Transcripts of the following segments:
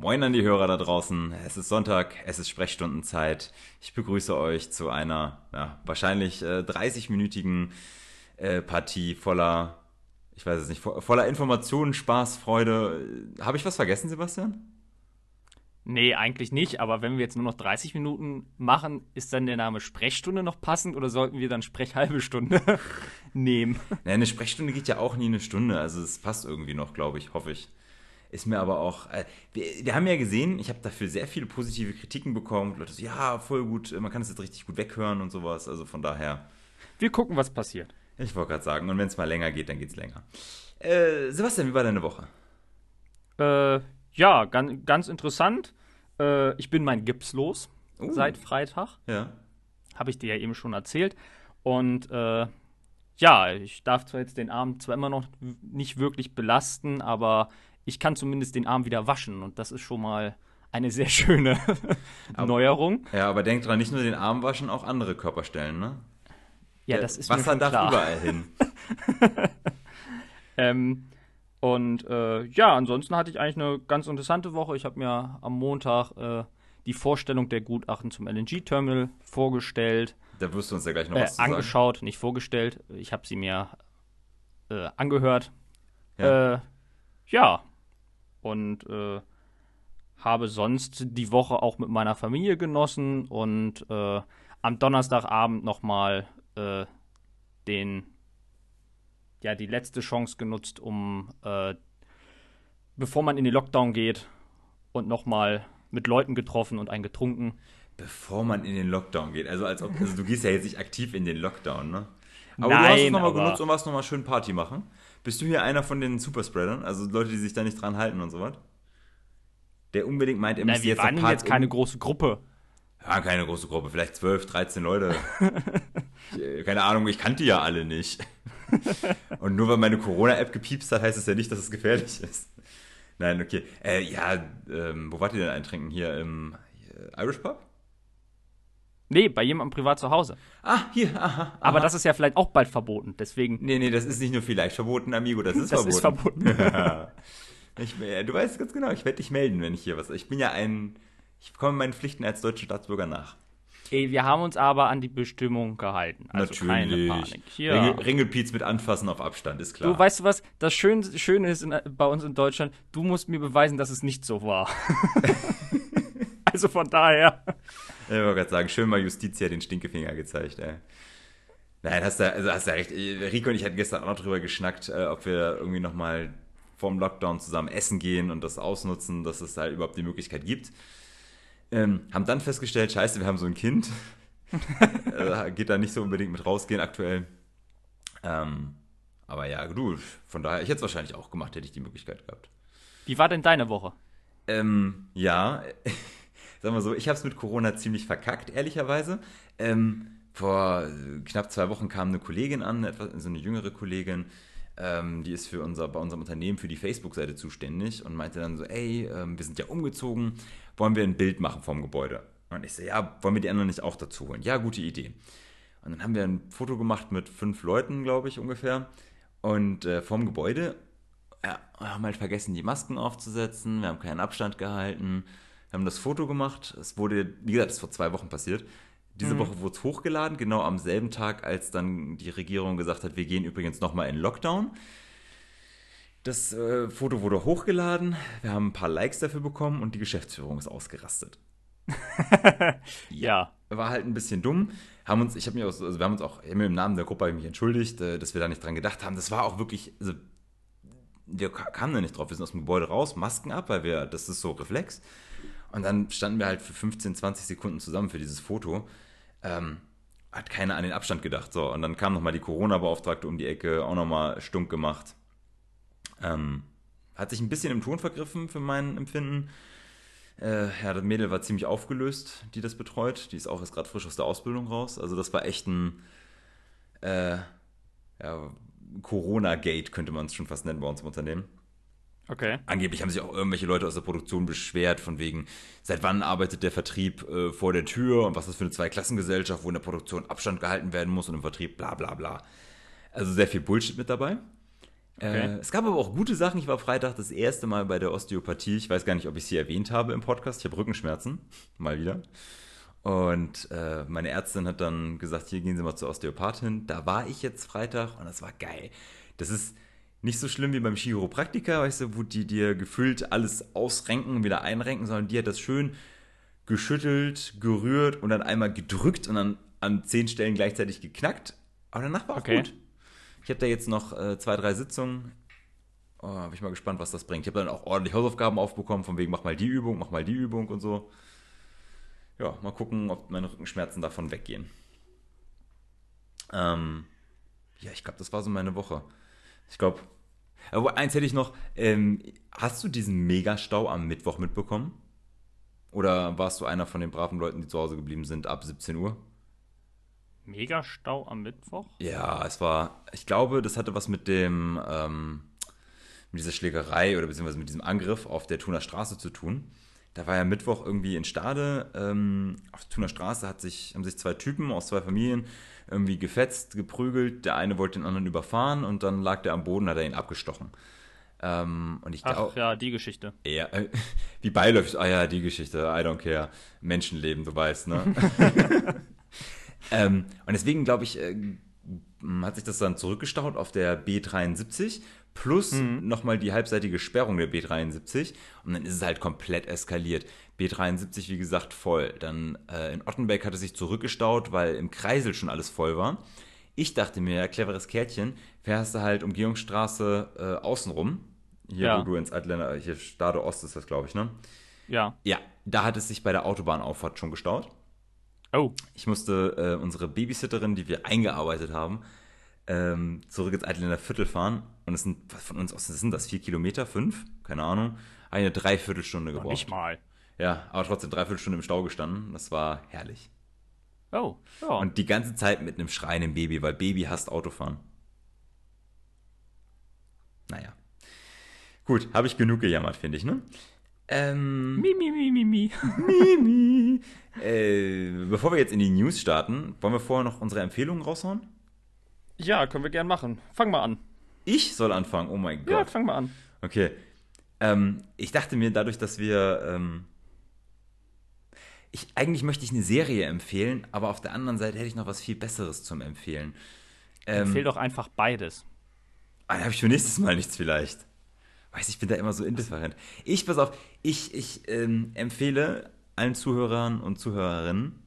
Moin an die Hörer da draußen. Es ist Sonntag, es ist Sprechstundenzeit. Ich begrüße euch zu einer ja, wahrscheinlich äh, 30-minütigen äh, Partie voller, ich weiß es nicht, voller Informationen, Spaß, Freude. Habe ich was vergessen, Sebastian? Nee, eigentlich nicht, aber wenn wir jetzt nur noch 30 Minuten machen, ist dann der Name Sprechstunde noch passend oder sollten wir dann Sprechhalbe Stunde nehmen? Naja, eine Sprechstunde geht ja auch nie eine Stunde, also es passt irgendwie noch, glaube ich, hoffe ich. Ist mir aber auch, äh, wir, wir, haben ja gesehen, ich habe dafür sehr viele positive Kritiken bekommen. Leute so, ja, voll gut, man kann es jetzt richtig gut weghören und sowas, also von daher. Wir gucken, was passiert. Ich wollte gerade sagen, und wenn es mal länger geht, dann geht es länger. Äh, Sebastian, wie war deine Woche? Äh, ja, ganz, ganz interessant. Äh, ich bin mein Gips los uh. seit Freitag. Ja. Habe ich dir ja eben schon erzählt. Und äh, ja, ich darf zwar jetzt den Arm zwar immer noch nicht wirklich belasten, aber ich kann zumindest den Arm wieder waschen. Und das ist schon mal eine sehr schöne Neuerung. Ja, aber denk dran, nicht nur den Arm waschen, auch andere Körperstellen, ne? Ja, das ist Wasser mir darf klar. überall hin. ähm, und äh, ja, ansonsten hatte ich eigentlich eine ganz interessante Woche. Ich habe mir am Montag äh, die Vorstellung der Gutachten zum LNG-Terminal vorgestellt. Da wirst du uns ja gleich noch äh, was zu angeschaut, sagen. nicht vorgestellt. Ich habe sie mir äh, angehört. Ja. Äh, ja. Und äh, habe sonst die Woche auch mit meiner Familie genossen und äh, am Donnerstagabend nochmal äh, den ja die letzte Chance genutzt, um äh, bevor man in den Lockdown geht und nochmal mit Leuten getroffen und einen getrunken. Bevor man in den Lockdown geht. Also als ob, also du gehst ja jetzt nicht aktiv in den Lockdown, ne? Aber Nein, du hast es nochmal genutzt und warst nochmal schön Party machen. Bist du hier einer von den Superspreadern? Also Leute, die sich da nicht dran halten und so was? Der unbedingt meint, er müsste wir jetzt waren noch Part jetzt keine um- große Gruppe. Ja, keine große Gruppe, vielleicht 12, 13 Leute. ich, äh, keine Ahnung, ich kannte ja alle nicht. Und nur weil meine Corona-App gepiepst hat, heißt es ja nicht, dass es gefährlich ist. Nein, okay. Äh, ja, ähm, wo wart ihr denn eintrinken? Hier im äh, Irish Pub? Nee, bei jemandem privat zu Hause. Ah, hier, aha. Aber aha. das ist ja vielleicht auch bald verboten. Deswegen, Nee, nee, das ist nicht nur vielleicht verboten, Amigo, das ist das verboten. ist verboten. ich, äh, du weißt ganz genau, ich werde dich melden, wenn ich hier was. Ich bin ja ein. Ich komme meinen Pflichten als deutscher Staatsbürger nach. Ey, wir haben uns aber an die Bestimmung gehalten. Also keine Panik. Ja. Ringel, Ringelpiez mit Anfassen auf Abstand, ist klar. Du weißt du was? Das Schön, Schöne ist in, bei uns in Deutschland, du musst mir beweisen, dass es nicht so war. also von daher. Ich wollte gerade sagen, schön mal Justitia den Stinkefinger gezeigt, ey. Nein, hast du, also hast du recht. Rico und ich hatten gestern auch noch drüber geschnackt, äh, ob wir irgendwie nochmal vorm Lockdown zusammen essen gehen und das ausnutzen, dass es da überhaupt die Möglichkeit gibt. Ähm, haben dann festgestellt, scheiße, wir haben so ein Kind. äh, geht da nicht so unbedingt mit rausgehen aktuell. Ähm, aber ja, du, von daher, ich hätte es wahrscheinlich auch gemacht, hätte ich die Möglichkeit gehabt. Wie war denn deine Woche? Ähm, ja, sagen wir so, ich habe es mit Corona ziemlich verkackt, ehrlicherweise. Ähm, vor äh, knapp zwei Wochen kam eine Kollegin an, etwas, so eine jüngere Kollegin, ähm, die ist für unser, bei unserem Unternehmen für die Facebook-Seite zuständig und meinte dann so, ey, ähm, wir sind ja umgezogen, wollen wir ein Bild machen vom Gebäude? Und ich so, ja, wollen wir die anderen nicht auch dazu holen? Ja, gute Idee. Und dann haben wir ein Foto gemacht mit fünf Leuten, glaube ich, ungefähr. Und äh, vom Gebäude ja, wir haben halt vergessen, die Masken aufzusetzen, wir haben keinen Abstand gehalten, wir haben das Foto gemacht. Es wurde, wie gesagt, das ist vor zwei Wochen passiert. Diese Mhm. Woche wurde es hochgeladen, genau am selben Tag, als dann die Regierung gesagt hat, wir gehen übrigens nochmal in Lockdown. Das äh, Foto wurde hochgeladen, wir haben ein paar Likes dafür bekommen und die Geschäftsführung ist ausgerastet. Ja. war halt ein bisschen dumm. Haben uns, ich habe mir auch, also wir haben uns auch mir im Namen der Gruppe mich entschuldigt, äh, dass wir da nicht dran gedacht haben. Das war auch wirklich, also wir ka- kamen da nicht drauf. Wir sind aus dem Gebäude raus, Masken ab, weil wir, das ist so Reflex. Und dann standen wir halt für 15, 20 Sekunden zusammen für dieses Foto. Ähm, hat keiner an den Abstand gedacht. So, und dann kam nochmal die Corona-Beauftragte um die Ecke, auch nochmal stunk gemacht. Ähm, hat sich ein bisschen im Ton vergriffen für mein Empfinden. Äh, ja, das Mädel war ziemlich aufgelöst, die das betreut. Die ist auch jetzt gerade frisch aus der Ausbildung raus. Also das war echt ein äh, ja, Corona-Gate, könnte man es schon fast nennen bei uns im Unternehmen. Okay. Angeblich haben sich auch irgendwelche Leute aus der Produktion beschwert, von wegen, seit wann arbeitet der Vertrieb äh, vor der Tür und was ist das für eine Zweiklassengesellschaft, wo in der Produktion Abstand gehalten werden muss und im Vertrieb bla bla bla. Also sehr viel Bullshit mit dabei. Okay. Äh, es gab aber auch gute Sachen. Ich war Freitag das erste Mal bei der Osteopathie. Ich weiß gar nicht, ob ich sie erwähnt habe im Podcast. Ich habe Rückenschmerzen. Mal wieder. Und äh, meine Ärztin hat dann gesagt, hier gehen Sie mal zur Osteopathin. Da war ich jetzt Freitag und das war geil. Das ist nicht so schlimm wie beim Chiropraktiker, weißt du, wo die dir gefüllt alles ausrenken und wieder einrenken, sondern die hat das schön geschüttelt, gerührt und dann einmal gedrückt und dann an zehn Stellen gleichzeitig geknackt. Aber danach war auch okay. gut. Ich habe da jetzt noch äh, zwei, drei Sitzungen. Oh, bin ich mal gespannt, was das bringt. Ich habe dann auch ordentlich Hausaufgaben aufbekommen, von wegen, mach mal die Übung, mach mal die Übung und so. Ja, mal gucken, ob meine Rückenschmerzen davon weggehen. Ähm, ja, ich glaube, das war so meine Woche. Ich glaube, aber eins hätte ich noch. Ähm, hast du diesen Megastau am Mittwoch mitbekommen? Oder warst du einer von den braven Leuten, die zu Hause geblieben sind ab 17 Uhr? Megastau am Mittwoch? Ja, es war, ich glaube, das hatte was mit dem, ähm, mit dieser Schlägerei oder beziehungsweise mit diesem Angriff auf der Thuner Straße zu tun. Da war ja Mittwoch irgendwie in Stade. Ähm, auf der Thuner Straße hat sich, haben sich zwei Typen aus zwei Familien irgendwie gefetzt, geprügelt. Der eine wollte den anderen überfahren und dann lag der am Boden, hat er ihn abgestochen. Ähm, und ich Ach ja, die Geschichte. Ja, äh, wie beiläufig, ah ja, die Geschichte, I don't care. Menschenleben, du weißt, ne? ähm, und deswegen glaube ich, äh, hat sich das dann zurückgestaut auf der B73 plus mhm. nochmal die halbseitige Sperrung der B73 und dann ist es halt komplett eskaliert. B73, wie gesagt, voll. Dann äh, in Ottenbeck hat es sich zurückgestaut, weil im Kreisel schon alles voll war. Ich dachte mir, ja, cleveres Kärtchen, fährst du halt Umgehungsstraße äh, außenrum. Hier, ja. wo du ins Atländer, hier Stade Ost ist das, glaube ich, ne? Ja. Ja, da hat es sich bei der Autobahnauffahrt schon gestaut. Oh. Ich musste äh, unsere Babysitterin, die wir eingearbeitet haben, ähm, zurück ins Altländer Viertel fahren. Und es sind von uns aus, sind das vier Kilometer, fünf, keine Ahnung, eine Dreiviertelstunde gebraucht. Nicht mal. Ja, aber trotzdem dreiviertel Stunde im Stau gestanden. Das war herrlich. Oh, ja. Und die ganze Zeit mit einem schreienden Baby, weil Baby hasst Autofahren. Naja. Gut, habe ich genug gejammert, finde ich, ne? Ähm, mi, mi, mi, mi, mi. mi, mi. Äh, bevor wir jetzt in die News starten, wollen wir vorher noch unsere Empfehlungen raushauen? Ja, können wir gern machen. Fang mal an. Ich soll anfangen, oh mein Gott. Ja, fang mal an. Okay. Ähm, ich dachte mir, dadurch, dass wir ähm, ich, eigentlich möchte ich eine Serie empfehlen, aber auf der anderen Seite hätte ich noch was viel Besseres zum Empfehlen. Ähm, Empfehl doch einfach beides. Ah, dann habe ich für nächstes Mal nichts vielleicht. Weiß ich bin da immer so indifferent. Ich, pass auf, ich, ich ähm, empfehle allen Zuhörern und Zuhörerinnen,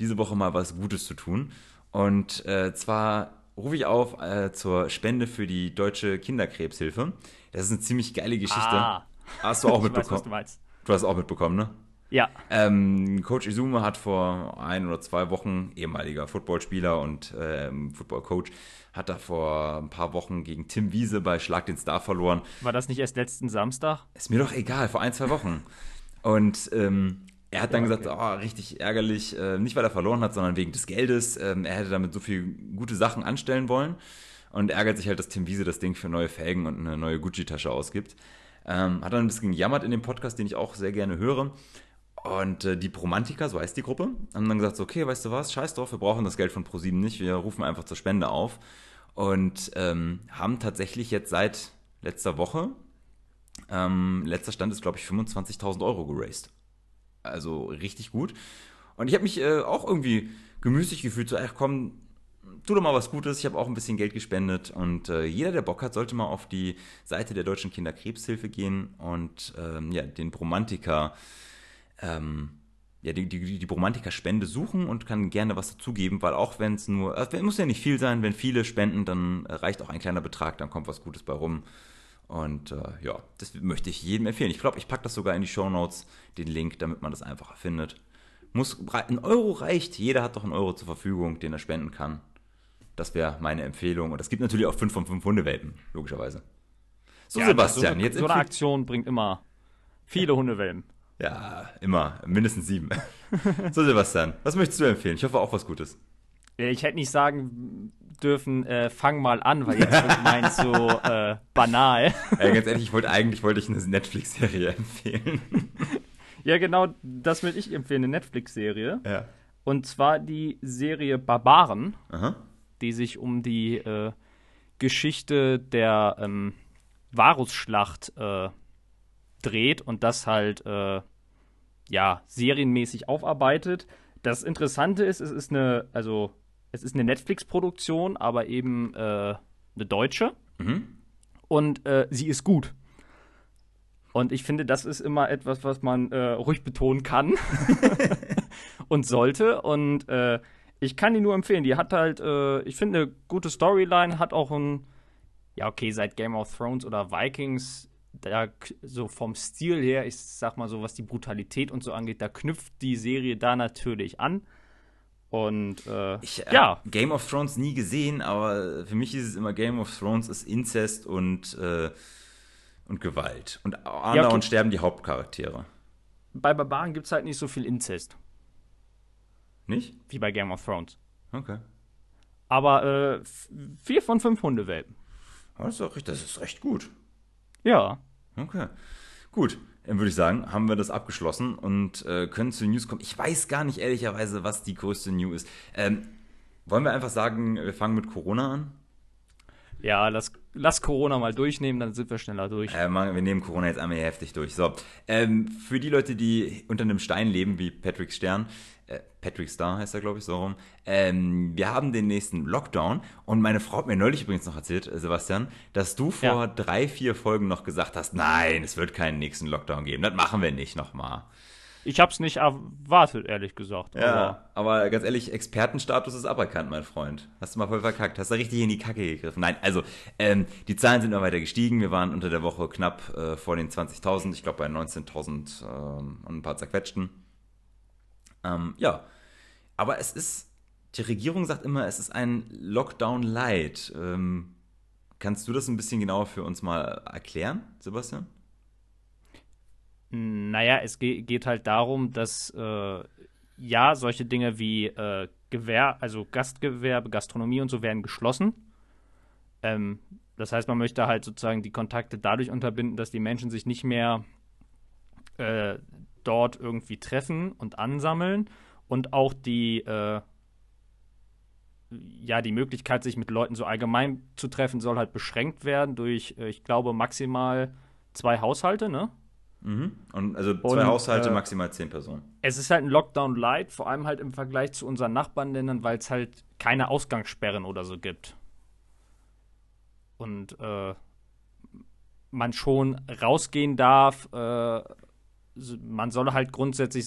diese Woche mal was Gutes zu tun. Und äh, zwar rufe ich auf äh, zur Spende für die Deutsche Kinderkrebshilfe. Das ist eine ziemlich geile Geschichte. Ah. Hast du auch mitbekommen? Weiß, du, meinst. du hast auch mitbekommen, ne? Ja. Ähm, Coach Izume hat vor ein oder zwei Wochen, ehemaliger Footballspieler und ähm, Footballcoach, hat da vor ein paar Wochen gegen Tim Wiese bei Schlag den Star verloren. War das nicht erst letzten Samstag? Ist mir doch egal, vor ein, zwei Wochen. Und ähm, er hat dann ja, okay. gesagt, oh, richtig ärgerlich, äh, nicht weil er verloren hat, sondern wegen des Geldes. Ähm, er hätte damit so viele gute Sachen anstellen wollen und ärgert sich halt, dass Tim Wiese das Ding für neue Felgen und eine neue Gucci-Tasche ausgibt. Ähm, hat dann ein bisschen gejammert in dem Podcast, den ich auch sehr gerne höre. Und äh, die Promantiker, so heißt die Gruppe, haben dann gesagt, so, okay, weißt du was, scheiß drauf, wir brauchen das Geld von ProSieben nicht, wir rufen einfach zur Spende auf. Und ähm, haben tatsächlich jetzt seit letzter Woche, ähm, letzter Stand ist, glaube ich, 25.000 Euro geraced. Also richtig gut. Und ich habe mich äh, auch irgendwie gemüßig gefühlt, so, ach komm, tu doch mal was Gutes. Ich habe auch ein bisschen Geld gespendet und äh, jeder, der Bock hat, sollte mal auf die Seite der Deutschen Kinderkrebshilfe gehen und ähm, ja, den Bromantiker ähm, ja, die, die, die Bromantiker-Spende suchen und kann gerne was dazugeben, weil auch wenn es nur, also muss ja nicht viel sein, wenn viele spenden, dann reicht auch ein kleiner Betrag, dann kommt was Gutes bei rum. Und äh, ja, das möchte ich jedem empfehlen. Ich glaube, ich packe das sogar in die Show Notes, den Link, damit man das einfacher findet. Muss, ein Euro reicht, jeder hat doch einen Euro zur Verfügung, den er spenden kann. Das wäre meine Empfehlung. Und es gibt natürlich auch 5 von 5 Hundewelpen, logischerweise. So, ja, Sebastian, so, jetzt. So eine Aktion bringt immer viele Hundewelpen. Ja, immer. Mindestens sieben. so, Sebastian, was möchtest du empfehlen? Ich hoffe auch was Gutes. Ich hätte nicht sagen dürfen, äh, fang mal an, weil jetzt wird meins so äh, banal. Ey, ganz ehrlich, ich wollte eigentlich wollte ich eine Netflix-Serie empfehlen. ja, genau, das würde ich empfehlen, eine Netflix-Serie. Ja. Und zwar die Serie Barbaren, Aha. die sich um die äh, Geschichte der ähm, Varusschlacht äh, dreht und das halt äh, ja serienmäßig aufarbeitet. Das Interessante ist, es ist eine, also es ist eine Netflix-Produktion, aber eben äh, eine deutsche. Mhm. Und äh, sie ist gut. Und ich finde, das ist immer etwas, was man äh, ruhig betonen kann und sollte. Und äh, ich kann die nur empfehlen. Die hat halt, äh, ich finde, eine gute Storyline, hat auch ein, ja, okay, seit Game of Thrones oder Vikings, da so vom Stil her, ich sag mal so, was die Brutalität und so angeht, da knüpft die Serie da natürlich an. Und äh, ich äh, ja. Game of Thrones nie gesehen, aber für mich ist es immer Game of Thrones ist Inzest und, äh, und Gewalt. Und andauernd ja, okay. sterben die Hauptcharaktere. Bei Barbaren gibt es halt nicht so viel Inzest. Nicht? Wie bei Game of Thrones. Okay. Aber äh, vier von fünf Hundewelpen. Das ist, auch, das ist recht gut. Ja. Okay. Gut, würde ich sagen, haben wir das abgeschlossen und äh, können zu News kommen. Ich weiß gar nicht ehrlicherweise, was die größte News ist. Ähm, wollen wir einfach sagen, wir fangen mit Corona an? Ja, lass, lass Corona mal durchnehmen, dann sind wir schneller durch. Äh, wir nehmen Corona jetzt einmal heftig durch. So, ähm, für die Leute, die unter einem Stein leben, wie Patrick Stern, Patrick Star heißt er, glaube ich, so rum. Ähm, wir haben den nächsten Lockdown und meine Frau hat mir neulich übrigens noch erzählt, äh, Sebastian, dass du vor ja. drei, vier Folgen noch gesagt hast, nein, es wird keinen nächsten Lockdown geben, das machen wir nicht nochmal. Ich habe es nicht erwartet, ehrlich gesagt. Ja, aber, aber, ganz ehrlich, Expertenstatus ist aberkannt, mein Freund. Hast du mal voll verkackt. Hast du richtig in die Kacke gegriffen. Nein, also, ähm, die Zahlen sind immer weiter gestiegen. Wir waren unter der Woche knapp äh, vor den 20.000. Ich glaube, bei 19.000 ähm, und ein paar zerquetschten. Ähm, ja, aber es ist, die Regierung sagt immer, es ist ein Lockdown Light. Ähm, kannst du das ein bisschen genauer für uns mal erklären, Sebastian? Naja, es geht halt darum, dass äh, ja, solche Dinge wie äh, Gewehr, also Gastgewerbe, Gastronomie und so werden geschlossen. Ähm, das heißt, man möchte halt sozusagen die Kontakte dadurch unterbinden, dass die Menschen sich nicht mehr äh, dort irgendwie treffen und ansammeln und auch die, äh, ja, die Möglichkeit, sich mit Leuten so allgemein zu treffen, soll halt beschränkt werden durch, äh, ich glaube, maximal zwei Haushalte, ne? Mhm. Und also zwei und, Haushalte, äh, maximal zehn Personen. Es ist halt ein Lockdown light, vor allem halt im Vergleich zu unseren Nachbarländern, weil es halt keine Ausgangssperren oder so gibt. Und äh, man schon rausgehen darf, äh, man soll halt grundsätzlich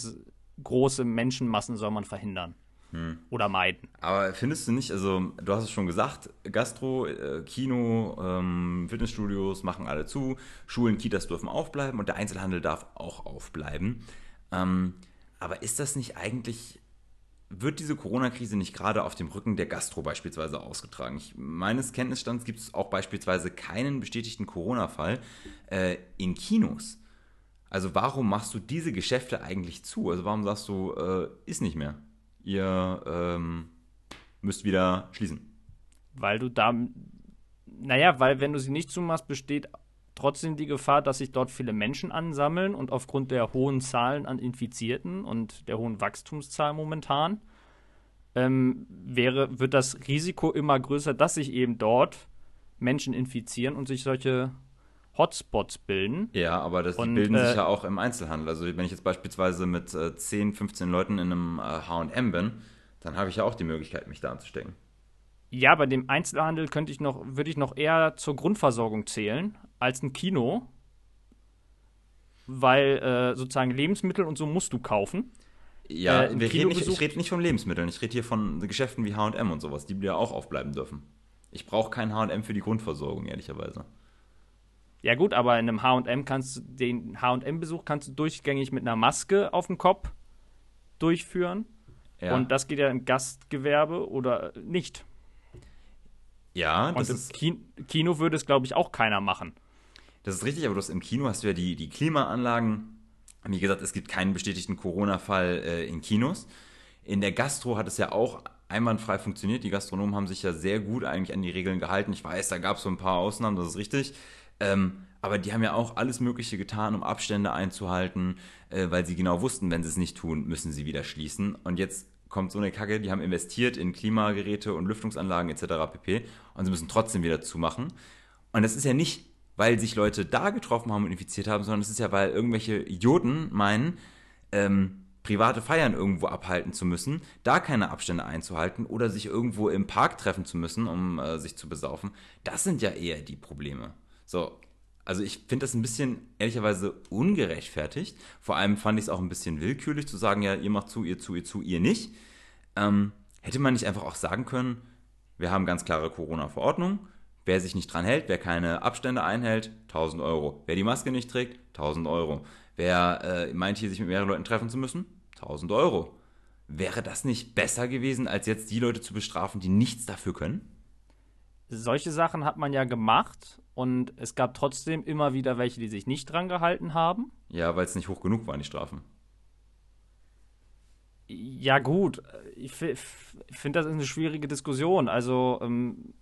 große Menschenmassen soll man verhindern. Hm. Oder meiden. Aber findest du nicht, also du hast es schon gesagt, Gastro, äh, Kino, ähm, Fitnessstudios machen alle zu, Schulen, Kitas dürfen aufbleiben und der Einzelhandel darf auch aufbleiben. Ähm, aber ist das nicht eigentlich, wird diese Corona-Krise nicht gerade auf dem Rücken der Gastro beispielsweise ausgetragen? Ich, meines Kenntnisstands gibt es auch beispielsweise keinen bestätigten Corona-Fall äh, in Kinos. Also warum machst du diese Geschäfte eigentlich zu? Also warum sagst du, äh, ist nicht mehr? Ihr ähm, müsst wieder schließen. Weil du da, naja, weil wenn du sie nicht zumachst, besteht trotzdem die Gefahr, dass sich dort viele Menschen ansammeln und aufgrund der hohen Zahlen an Infizierten und der hohen Wachstumszahl momentan ähm, wäre, wird das Risiko immer größer, dass sich eben dort Menschen infizieren und sich solche Hotspots bilden. Ja, aber das, und, die bilden äh, sich ja auch im Einzelhandel. Also wenn ich jetzt beispielsweise mit äh, 10, 15 Leuten in einem H&M bin, dann habe ich ja auch die Möglichkeit, mich da anzustecken. Ja, bei dem Einzelhandel könnte ich noch, würde ich noch eher zur Grundversorgung zählen als ein Kino, weil äh, sozusagen Lebensmittel und so musst du kaufen. Ja, äh, wir reden nicht, ich rede nicht von Lebensmitteln, ich rede hier von Geschäften wie H&M und sowas, die ja auch aufbleiben dürfen. Ich brauche kein H&M für die Grundversorgung, ehrlicherweise. Ja gut, aber in einem H&M kannst du den H&M-Besuch kannst du durchgängig mit einer Maske auf dem Kopf durchführen. Ja. Und das geht ja im Gastgewerbe oder nicht. Ja, das Und im Kino, Kino würde es, glaube ich, auch keiner machen. Das ist richtig, aber du hast, im Kino hast du ja die, die Klimaanlagen. Wie gesagt, es gibt keinen bestätigten Corona-Fall äh, in Kinos. In der Gastro hat es ja auch einwandfrei funktioniert. Die Gastronomen haben sich ja sehr gut eigentlich an die Regeln gehalten. Ich weiß, da gab es so ein paar Ausnahmen, das ist richtig. Ähm, aber die haben ja auch alles Mögliche getan, um Abstände einzuhalten, äh, weil sie genau wussten, wenn sie es nicht tun, müssen sie wieder schließen. Und jetzt kommt so eine Kacke, die haben investiert in Klimageräte und Lüftungsanlagen etc. pp. Und sie müssen trotzdem wieder zumachen. Und das ist ja nicht, weil sich Leute da getroffen haben und infiziert haben, sondern es ist ja, weil irgendwelche Idioten meinen, ähm, private Feiern irgendwo abhalten zu müssen, da keine Abstände einzuhalten oder sich irgendwo im Park treffen zu müssen, um äh, sich zu besaufen. Das sind ja eher die Probleme. So, also ich finde das ein bisschen ehrlicherweise ungerechtfertigt. Vor allem fand ich es auch ein bisschen willkürlich zu sagen, ja, ihr macht zu, ihr zu, ihr zu, ihr nicht. Ähm, hätte man nicht einfach auch sagen können, wir haben ganz klare Corona-Verordnung. Wer sich nicht dran hält, wer keine Abstände einhält, 1000 Euro. Wer die Maske nicht trägt, 1000 Euro. Wer äh, meint hier, sich mit mehreren Leuten treffen zu müssen, 1000 Euro. Wäre das nicht besser gewesen, als jetzt die Leute zu bestrafen, die nichts dafür können? Solche Sachen hat man ja gemacht und es gab trotzdem immer wieder welche, die sich nicht dran gehalten haben. Ja, weil es nicht hoch genug waren, die Strafen. Ja, gut. Ich finde, das ist eine schwierige Diskussion. Also ähm,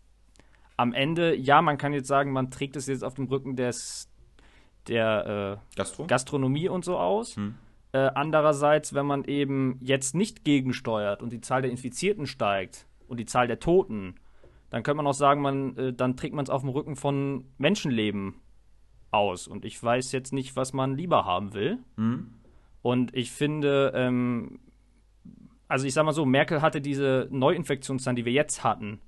am Ende, ja, man kann jetzt sagen, man trägt es jetzt auf dem Rücken des, der äh, Gastro? Gastronomie und so aus. Hm. Äh, andererseits, wenn man eben jetzt nicht gegensteuert und die Zahl der Infizierten steigt und die Zahl der Toten, dann könnte man auch sagen, man, äh, dann trägt man es auf dem Rücken von Menschenleben aus. Und ich weiß jetzt nicht, was man lieber haben will. Mhm. Und ich finde, ähm, also ich sag mal so, Merkel hatte diese Neuinfektionszahlen, die wir jetzt hatten,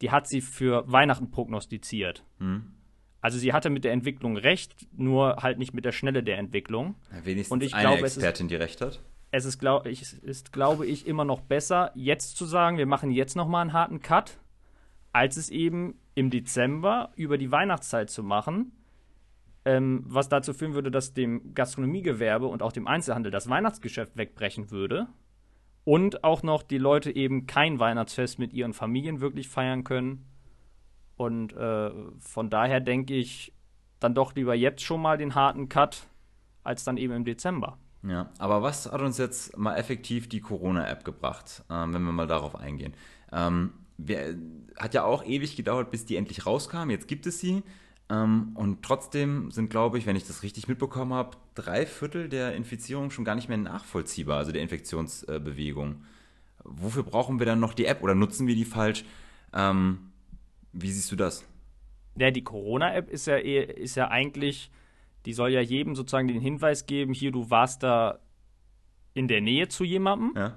die hat sie für Weihnachten prognostiziert. Mhm. Also sie hatte mit der Entwicklung recht, nur halt nicht mit der Schnelle der Entwicklung. Ja, wenigstens und ich eine glaube, Expertin, ist, die recht hat. Es ist, glaube ich, ist, glaube ich, immer noch besser, jetzt zu sagen, wir machen jetzt noch mal einen harten Cut, als es eben im Dezember über die Weihnachtszeit zu machen, ähm, was dazu führen würde, dass dem Gastronomiegewerbe und auch dem Einzelhandel das Weihnachtsgeschäft wegbrechen würde und auch noch die Leute eben kein Weihnachtsfest mit ihren Familien wirklich feiern können und äh, von daher denke ich dann doch lieber jetzt schon mal den harten Cut, als dann eben im Dezember. Ja, aber was hat uns jetzt mal effektiv die Corona-App gebracht, ähm, wenn wir mal darauf eingehen? Ähm, wir, hat ja auch ewig gedauert, bis die endlich rauskam. Jetzt gibt es sie. Ähm, und trotzdem sind, glaube ich, wenn ich das richtig mitbekommen habe, drei Viertel der Infizierung schon gar nicht mehr nachvollziehbar, also der Infektionsbewegung. Wofür brauchen wir dann noch die App oder nutzen wir die falsch? Ähm, wie siehst du das? Ja, die Corona-App ist ja, eh, ist ja eigentlich, die soll ja jedem sozusagen den Hinweis geben, hier, du warst da in der Nähe zu jemandem. Ja.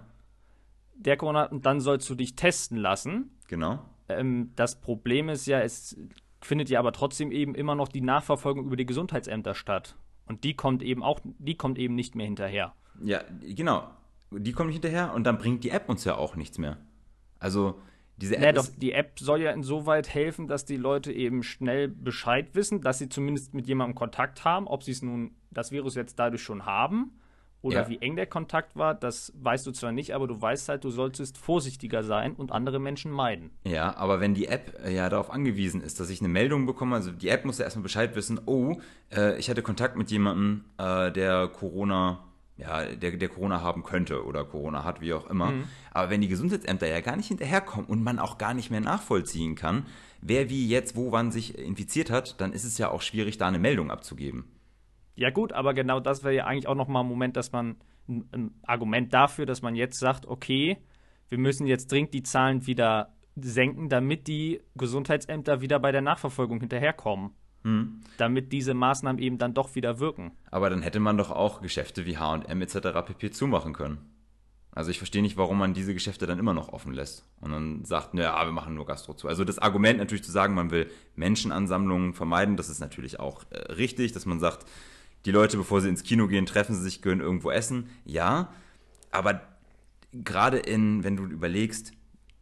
Der Corona, und dann sollst du dich testen lassen. Genau. Ähm, das Problem ist ja, es findet ja aber trotzdem eben immer noch die Nachverfolgung über die Gesundheitsämter statt. Und die kommt eben auch, die kommt eben nicht mehr hinterher. Ja, genau. Die kommt nicht hinterher und dann bringt die App uns ja auch nichts mehr. Also, diese App. Ja, doch, die App soll ja insoweit helfen, dass die Leute eben schnell Bescheid wissen, dass sie zumindest mit jemandem Kontakt haben. Ob sie es nun, das Virus jetzt dadurch schon haben oder ja. wie eng der Kontakt war, das weißt du zwar nicht, aber du weißt halt, du solltest vorsichtiger sein und andere Menschen meiden. Ja, aber wenn die App äh, ja darauf angewiesen ist, dass ich eine Meldung bekomme, also die App muss ja erstmal Bescheid wissen, oh, äh, ich hatte Kontakt mit jemandem, äh, der Corona ja, der, der Corona haben könnte oder Corona hat, wie auch immer. Mhm. Aber wenn die Gesundheitsämter ja gar nicht hinterherkommen und man auch gar nicht mehr nachvollziehen kann, wer wie jetzt, wo, wann sich infiziert hat, dann ist es ja auch schwierig, da eine Meldung abzugeben. Ja gut, aber genau das wäre ja eigentlich auch nochmal ein Moment, dass man ein, ein Argument dafür, dass man jetzt sagt, okay, wir müssen jetzt dringend die Zahlen wieder senken, damit die Gesundheitsämter wieder bei der Nachverfolgung hinterherkommen. Hm. Damit diese Maßnahmen eben dann doch wieder wirken. Aber dann hätte man doch auch Geschäfte wie HM etc. pp. zumachen können. Also ich verstehe nicht, warum man diese Geschäfte dann immer noch offen lässt und dann sagt, naja, wir machen nur Gastro zu. Also das Argument natürlich zu sagen, man will Menschenansammlungen vermeiden, das ist natürlich auch äh, richtig, dass man sagt, die Leute, bevor sie ins Kino gehen, treffen sie sich, können irgendwo essen. Ja, aber gerade in, wenn du überlegst,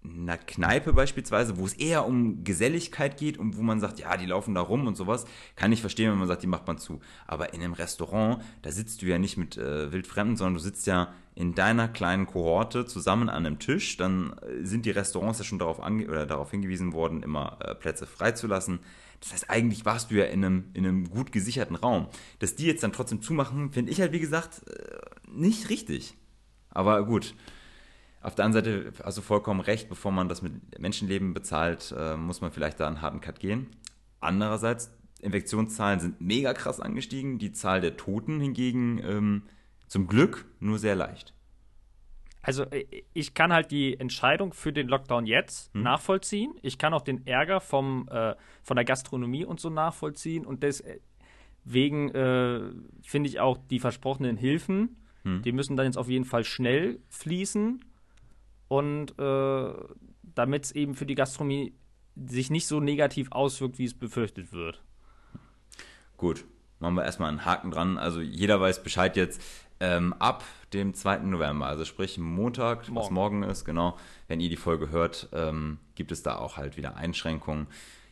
einer Kneipe beispielsweise, wo es eher um Geselligkeit geht und wo man sagt, ja, die laufen da rum und sowas, kann ich verstehen, wenn man sagt, die macht man zu. Aber in einem Restaurant, da sitzt du ja nicht mit äh, Wildfremden, sondern du sitzt ja in deiner kleinen Kohorte zusammen an einem Tisch. Dann äh, sind die Restaurants ja schon darauf, ange oder darauf hingewiesen worden, immer äh, Plätze freizulassen. Das heißt, eigentlich warst du ja in einem, in einem gut gesicherten Raum. Dass die jetzt dann trotzdem zumachen, finde ich halt, wie gesagt, äh, nicht richtig. Aber gut. Auf der anderen Seite hast du vollkommen recht, bevor man das mit Menschenleben bezahlt, äh, muss man vielleicht da einen harten Cut gehen. Andererseits, Infektionszahlen sind mega krass angestiegen, die Zahl der Toten hingegen ähm, zum Glück nur sehr leicht. also äh, ich kann halt die Entscheidung für den Lockdown jetzt hm. nachvollziehen. Ich kann auch den Ärger vom, äh, von der Gastronomie und so nachvollziehen. Und deswegen äh, finde ich auch die versprochenen Hilfen, hm. die müssen dann jetzt auf jeden Fall schnell fließen. Und äh, damit es eben für die Gastronomie sich nicht so negativ auswirkt, wie es befürchtet wird. Gut, machen wir erstmal einen Haken dran. Also jeder weiß Bescheid jetzt ähm, ab dem 2. November, also sprich Montag, morgen. was morgen ist, genau. Wenn ihr die Folge hört, ähm, gibt es da auch halt wieder Einschränkungen.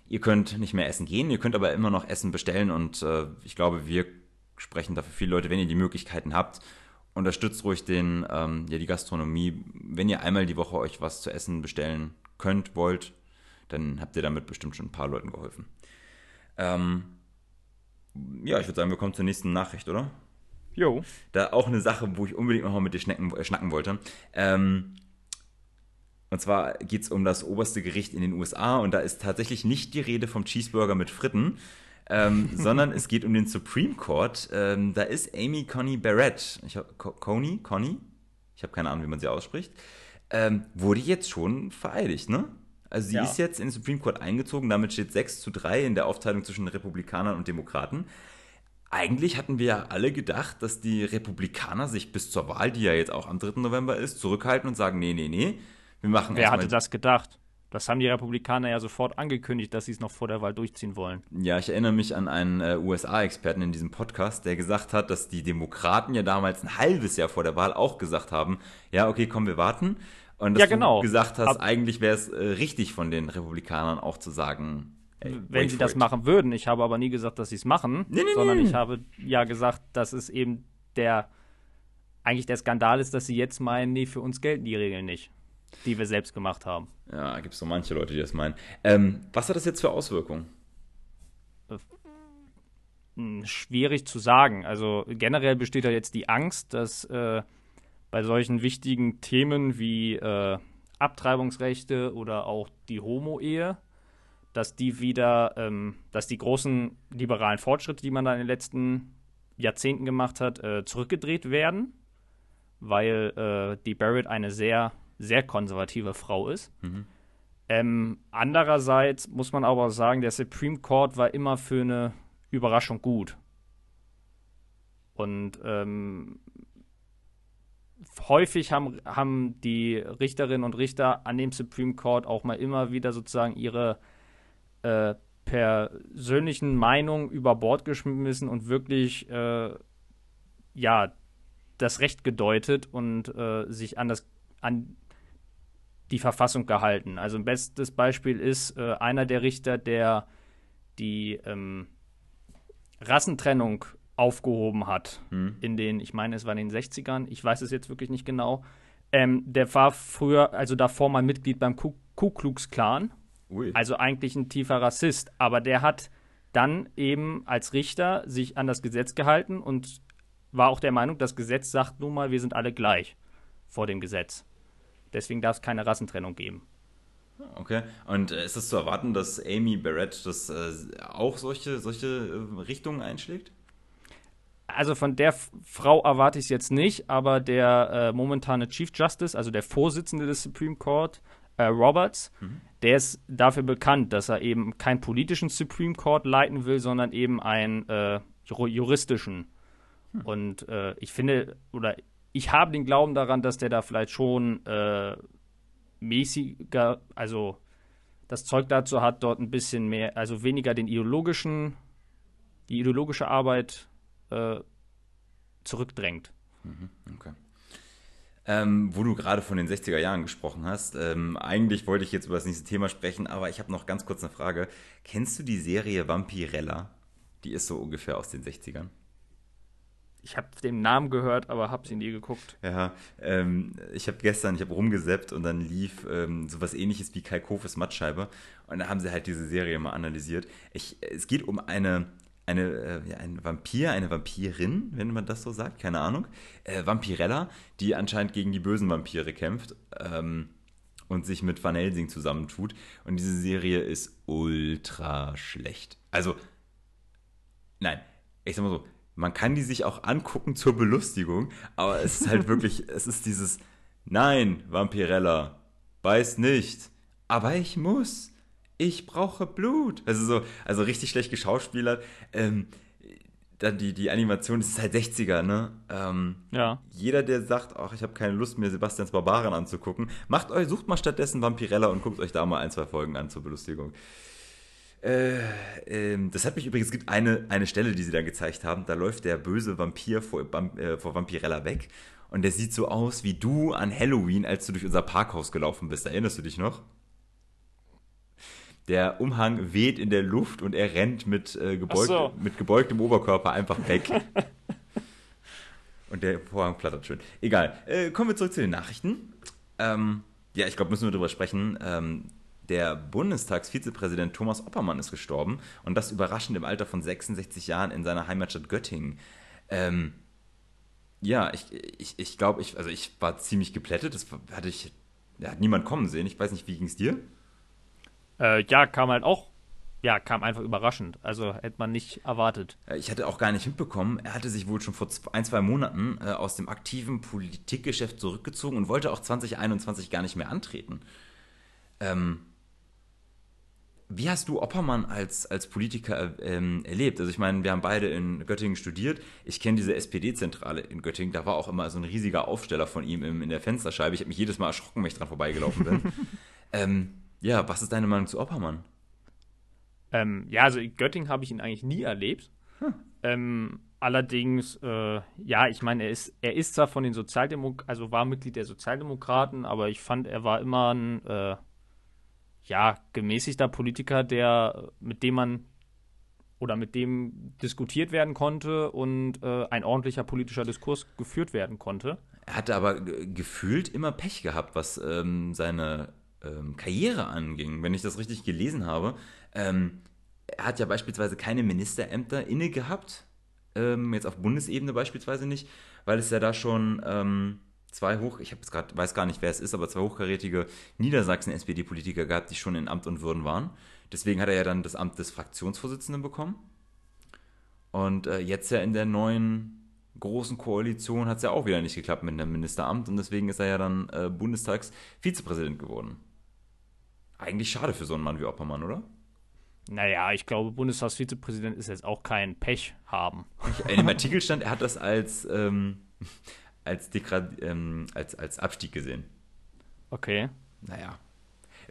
Ihr könnt nicht mehr essen gehen, ihr könnt aber immer noch Essen bestellen und äh, ich glaube, wir sprechen dafür viele Leute, wenn ihr die Möglichkeiten habt, unterstützt ruhig den, ähm, ja, die Gastronomie. Wenn ihr einmal die Woche euch was zu essen bestellen könnt, wollt, dann habt ihr damit bestimmt schon ein paar Leuten geholfen. Ähm, ja, ich würde sagen, wir kommen zur nächsten Nachricht, oder? Jo. Da auch eine Sache, wo ich unbedingt nochmal mit dir schnacken, äh, schnacken wollte. Ähm, und zwar geht es um das oberste Gericht in den USA und da ist tatsächlich nicht die Rede vom Cheeseburger mit Fritten, ähm, sondern es geht um den Supreme Court. Ähm, da ist Amy Coney Barrett, ich hab, Coney, Coney, ich habe keine Ahnung, wie man sie ausspricht, ähm, wurde jetzt schon vereidigt, ne? Also sie ja. ist jetzt in den Supreme Court eingezogen, damit steht 6 zu 3 in der Aufteilung zwischen Republikanern und Demokraten. Eigentlich hatten wir ja alle gedacht, dass die Republikaner sich bis zur Wahl, die ja jetzt auch am 3. November ist, zurückhalten und sagen, nee, nee, nee, wir machen Wer hatte das gedacht? Das haben die Republikaner ja sofort angekündigt, dass sie es noch vor der Wahl durchziehen wollen. Ja, ich erinnere mich an einen äh, USA-Experten in diesem Podcast, der gesagt hat, dass die Demokraten ja damals ein halbes Jahr vor der Wahl auch gesagt haben, ja, okay, komm, wir warten. Und dass ja, genau. du gesagt hast, Ab eigentlich wäre es äh, richtig von den Republikanern auch zu sagen, wenn sie das it. machen würden. Ich habe aber nie gesagt, dass sie es machen, nee, nee, sondern nee. ich habe ja gesagt, dass es eben der eigentlich der Skandal ist, dass sie jetzt meinen, nee, für uns gelten die Regeln nicht die wir selbst gemacht haben. Ja, gibt es so manche Leute, die das meinen. Ähm, was hat das jetzt für Auswirkungen? Hm, schwierig zu sagen. Also generell besteht da jetzt die Angst, dass äh, bei solchen wichtigen Themen wie äh, Abtreibungsrechte oder auch die Homo-Ehe, dass die wieder, ähm, dass die großen liberalen Fortschritte, die man da in den letzten Jahrzehnten gemacht hat, äh, zurückgedreht werden, weil äh, die Barrett eine sehr sehr konservative Frau ist. Mhm. Ähm, andererseits muss man aber sagen, der Supreme Court war immer für eine Überraschung gut. Und ähm, häufig haben, haben die Richterinnen und Richter an dem Supreme Court auch mal immer wieder sozusagen ihre äh, persönlichen Meinungen über Bord geschmissen und wirklich äh, ja das Recht gedeutet und äh, sich an das an die Verfassung gehalten. Also ein bestes Beispiel ist äh, einer der Richter, der die ähm, Rassentrennung aufgehoben hat hm. in den, ich meine, es war in den 60ern, ich weiß es jetzt wirklich nicht genau. Ähm, der war früher, also davor mal Mitglied beim Ku, Ku Klux Klan, Ui. also eigentlich ein tiefer Rassist, aber der hat dann eben als Richter sich an das Gesetz gehalten und war auch der Meinung, das Gesetz sagt nun mal, wir sind alle gleich vor dem Gesetz. Deswegen darf es keine Rassentrennung geben. Okay. Und äh, ist es zu erwarten, dass Amy Barrett das äh, auch solche, solche äh, Richtungen einschlägt? Also von der Frau erwarte ich es jetzt nicht, aber der äh, momentane Chief Justice, also der Vorsitzende des Supreme Court, äh, Roberts, mhm. Der ist dafür bekannt, dass er eben keinen politischen Supreme Court leiten will, sondern eben einen äh, juristischen. Mhm. Und ich finde, oder ich habe den Glauben daran, dass der da vielleicht schon äh, mäßiger, also das Zeug dazu hat, dort ein bisschen mehr, also weniger den ideologischen, die ideologische Arbeit äh, zurückdrängt. Mhm, okay. Ähm, wo du gerade von den 60er Jahren gesprochen hast, ähm, eigentlich wollte ich jetzt über das nächste Thema sprechen, aber ich habe noch ganz kurz eine Frage. Kennst du die Serie Vampirella? Die ist so ungefähr aus den 60ern ich habe den Namen gehört, aber habe sie nie geguckt. Ja, ähm, ich habe gestern, ich habe rumgesäppt und dann lief ähm, sowas ähnliches wie Kai Kofes Mattscheibe und da haben sie halt diese Serie mal analysiert. Ich, es geht um eine, eine, äh, ein Vampir, eine Vampirin, wenn man das so sagt, keine Ahnung, äh, Vampirella, die anscheinend gegen die bösen Vampire kämpft ähm, und sich mit Van Helsing zusammentut und diese Serie ist ultra schlecht. Also, nein, ich sag mal so, man kann die sich auch angucken zur Belustigung, aber es ist halt wirklich, es ist dieses, Nein, Vampirella, beiß nicht. Aber ich muss. Ich brauche Blut. Also so, also richtig schlecht geschauspielert. Ähm, dann die, die Animation, das ist halt 60er, ne? Ähm, Ja. Jeder, der sagt, ach, ich habe keine Lust mir Sebastians Barbaren anzugucken, macht euch, sucht mal stattdessen Vampirella und guckt euch da mal ein, zwei Folgen an zur Belustigung. Äh, ähm, das hat mich übrigens, es gibt eine, eine Stelle, die sie dann gezeigt haben, da läuft der böse Vampir vor, äh, vor Vampirella weg und der sieht so aus wie du an Halloween, als du durch unser Parkhaus gelaufen bist. Erinnerst du dich noch? Der Umhang weht in der Luft und er rennt mit, äh, gebeugt, so. mit gebeugtem Oberkörper einfach weg. Und der Vorhang flattert schön. Egal. Äh, kommen wir zurück zu den Nachrichten. Ähm, ja, ich glaube, müssen wir darüber sprechen. Ähm, der Bundestagsvizepräsident Thomas Oppermann ist gestorben und das überraschend im Alter von 66 Jahren in seiner Heimatstadt Göttingen. Ähm, ja, ich, ich, ich glaube, ich, also ich war ziemlich geplättet. Das hatte ich, hat niemand kommen sehen. Ich weiß nicht, wie ging es dir? Äh, ja, kam halt auch. Ja, kam einfach überraschend. Also hätte man nicht erwartet. Äh, Ich hatte auch gar nicht mitbekommen, er hatte sich wohl schon vor ein, zwei Monaten äh, aus dem aktiven Politikgeschäft zurückgezogen und wollte auch 2021 gar nicht mehr antreten. Ähm, wie hast du Oppermann als, als Politiker ähm, erlebt? Also ich meine, wir haben beide in Göttingen studiert. Ich kenne diese SPD-Zentrale in Göttingen. Da war auch immer so ein riesiger Aufsteller von ihm im, in der Fensterscheibe. Ich habe mich jedes Mal erschrocken, wenn ich dran vorbeigelaufen bin. ähm, ja, was ist deine Meinung zu Oppermann? Ähm, ja, also in Göttingen habe ich ihn eigentlich nie erlebt. Ähm, allerdings, äh, ja, ich meine, er ist, er ist zwar von den Sozialdemokraten, also war Mitglied der Sozialdemokraten, aber ich fand, er war immer ein, äh, ja, gemäßigter Politiker, der, mit dem man oder mit dem diskutiert werden konnte und äh, ein ordentlicher politischer Diskurs geführt werden konnte. Er hatte aber ge- gefühlt immer Pech gehabt, was ähm, seine ähm, Karriere anging. Wenn ich das richtig gelesen habe, ähm, er hat ja beispielsweise keine Ministerämter inne gehabt, ähm, jetzt auf Bundesebene beispielsweise nicht, weil es ja da schon ähm, zwei hoch, ich habe gerade, weiß gar nicht, wer es ist, aber zwei hochkarätige Niedersachsen-SPD-Politiker gehabt, die schon in Amt und Würden waren. Deswegen hat er ja dann das Amt des Fraktionsvorsitzenden bekommen. Und äh, jetzt ja in der neuen großen Koalition hat es ja auch wieder nicht geklappt mit dem Ministeramt und deswegen ist er ja dann äh, Bundestagsvizepräsident geworden. Eigentlich schade für so einen Mann wie Oppermann, oder? Naja, ich glaube, Bundestagsvizepräsident ist jetzt auch kein Pech haben. In dem Artikel stand, er hat das als, ähm, als, Degrad ähm, als, als Abstieg gesehen. Okay. Naja.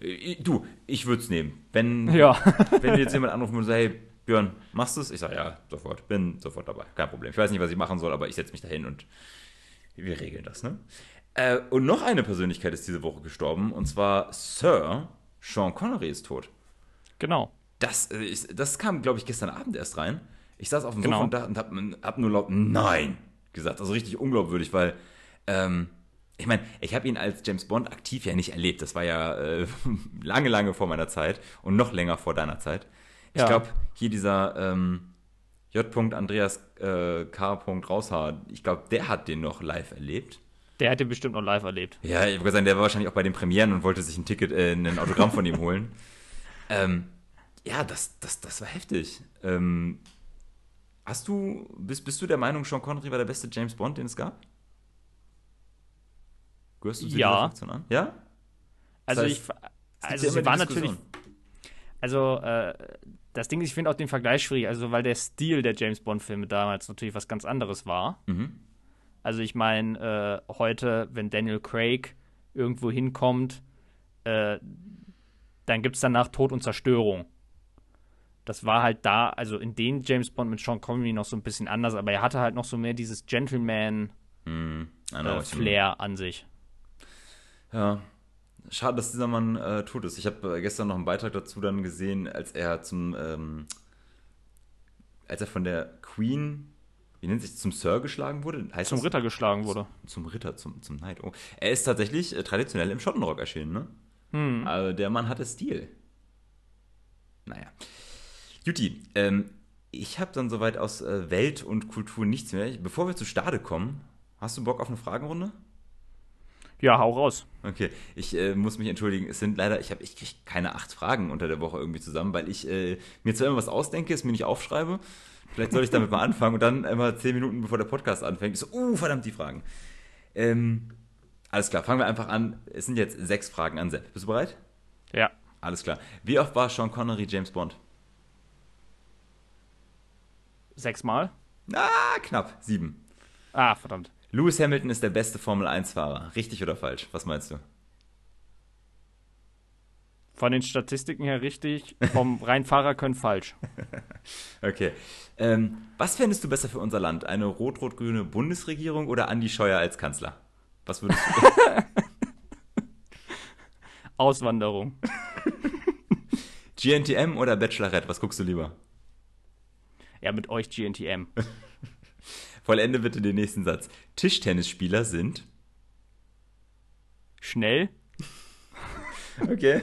Äh, Du, ich würde es nehmen. Wenn, Ja. wenn jetzt jemand anrufen würde und sagt, hey, Björn, machst du es? Ich sage, ja, sofort. Bin sofort dabei. Kein Problem. Ich weiß nicht, was ich machen soll, aber ich setze mich dahin und wir regeln das, ne? Äh, und noch eine Persönlichkeit ist diese Woche gestorben, und zwar Sir Sean Connery ist tot. Genau. Das, äh, das kam, glaube ich, gestern Abend erst rein. Ich saß auf dem Genau. Sofa und, und habe hab nur laut Nein gesagt. Also richtig unglaubwürdig, weil ähm, ich meine, ich habe ihn als James Bond aktiv ja nicht erlebt. Das war ja äh, lange, lange vor meiner Zeit und noch länger vor deiner Zeit. Ich Ja. glaube, hier dieser ähm, J. Andreas äh, K. Raushaar, ich glaube, der hat den noch live erlebt. Der hätte bestimmt noch live erlebt. Ja, ich würde sagen, der war wahrscheinlich auch bei den Premieren und wollte sich ein Ticket, äh, ein Autogramm von ihm holen. Ähm, ja, das, das, das war heftig. Ähm, hast du, bist, bist du der Meinung, Sean Connery war der beste James Bond, den es gab? Gehörst du zu Ja. dieser Fraktion an? Ja? Also heißt, ich, also ja sie war natürlich, also äh, das Ding ist, ich finde auch den Vergleich schwierig, also weil der Stil der James Bond Filme damals natürlich was ganz anderes war. Mhm. Also ich meine, äh, heute, wenn Daniel Craig irgendwo hinkommt, äh, dann gibt es danach Tod und Zerstörung. Das war halt da, also in den James Bond mit Sean Connery noch so ein bisschen anders, aber er hatte halt noch so mehr dieses Gentleman-Flair what you mean. an sich. Ja. Schade, dass dieser Mann äh, tot ist. Ich habe äh, gestern noch einen Beitrag dazu dann gesehen, als er zum, ähm, als er von der Queen, wie nennt sich, zum Sir geschlagen wurde. Heißt Zum das? Ritter geschlagen wurde. Zum Ritter, zum, zum Knight. Oh. Er ist tatsächlich äh, traditionell im Schottenrock erschienen, ne? Hm. Also der Mann hatte Stil. Naja. Juti, ähm, ich habe dann soweit aus äh, Welt und Kultur nichts mehr. Bevor wir zu Stade kommen, hast du Bock auf eine Fragenrunde? Ja, hau raus. Okay, ich äh, muss mich entschuldigen. Es sind leider, ich habe, ich kriege keine acht Fragen unter der Woche irgendwie zusammen, weil ich äh, mir zwar immer was ausdenke, es mir nicht aufschreibe. Vielleicht soll ich damit mal anfangen und dann immer zehn Minuten bevor der Podcast anfängt, ich so, uh, verdammt, die Fragen. Ähm, Alles klar, fangen wir einfach an. Es sind jetzt sechs Fragen an Sepp. Bist du bereit? Ja. Alles klar. Wie oft war Sean Connery James Bond? Sechsmal? Ah, knapp. Sieben. Ah, verdammt. Lewis Hamilton ist der beste Formel-1-Fahrer. Richtig oder falsch? Was meinst du? Von den Statistiken her richtig, vom rein Fahrer können falsch. Okay. Ähm, was fändest du besser für unser Land? Eine rot-rot-grüne Bundesregierung oder Andi Scheuer als Kanzler? Was würdest du? Auswanderung. GNTM oder Bachelorette? Was guckst du lieber? Ja, mit euch GNTM. Vollende bitte den nächsten Satz. Tischtennisspieler sind. Schnell? Okay.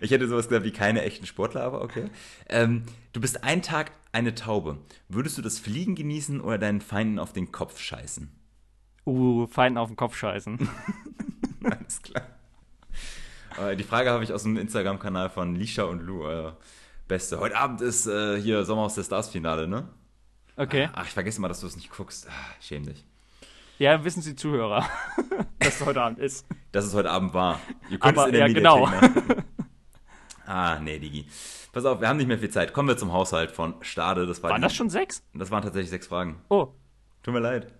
Ich hätte sowas gesagt wie keine echten Sportler, aber okay. Ähm, du bist einen Tag eine Taube. Würdest du das Fliegen genießen oder deinen Feinden auf den Kopf scheißen? Uh, Feinden auf den Kopf scheißen. Alles klar. Aber die Frage habe ich aus dem Instagram-Kanal von Lisha und Lou. Äh, Beste. Heute Abend ist äh, hier Sommerhaus der Stars-Finale, ne? Okay. Ach, ich vergesse mal, dass du es nicht guckst. Ah, schäm dich. Ja, wissen Sie Zuhörer, dass es heute Abend ist. Dass es heute Abend war. Ihr könnt Aber, es in der ja, genau. Ah, nee, Digi. Pass auf, wir haben nicht mehr viel Zeit. Kommen wir zum Haushalt von Stade. Das war Waren die- das schon sechs? Das waren tatsächlich sechs Fragen. Oh, Tut mir leid.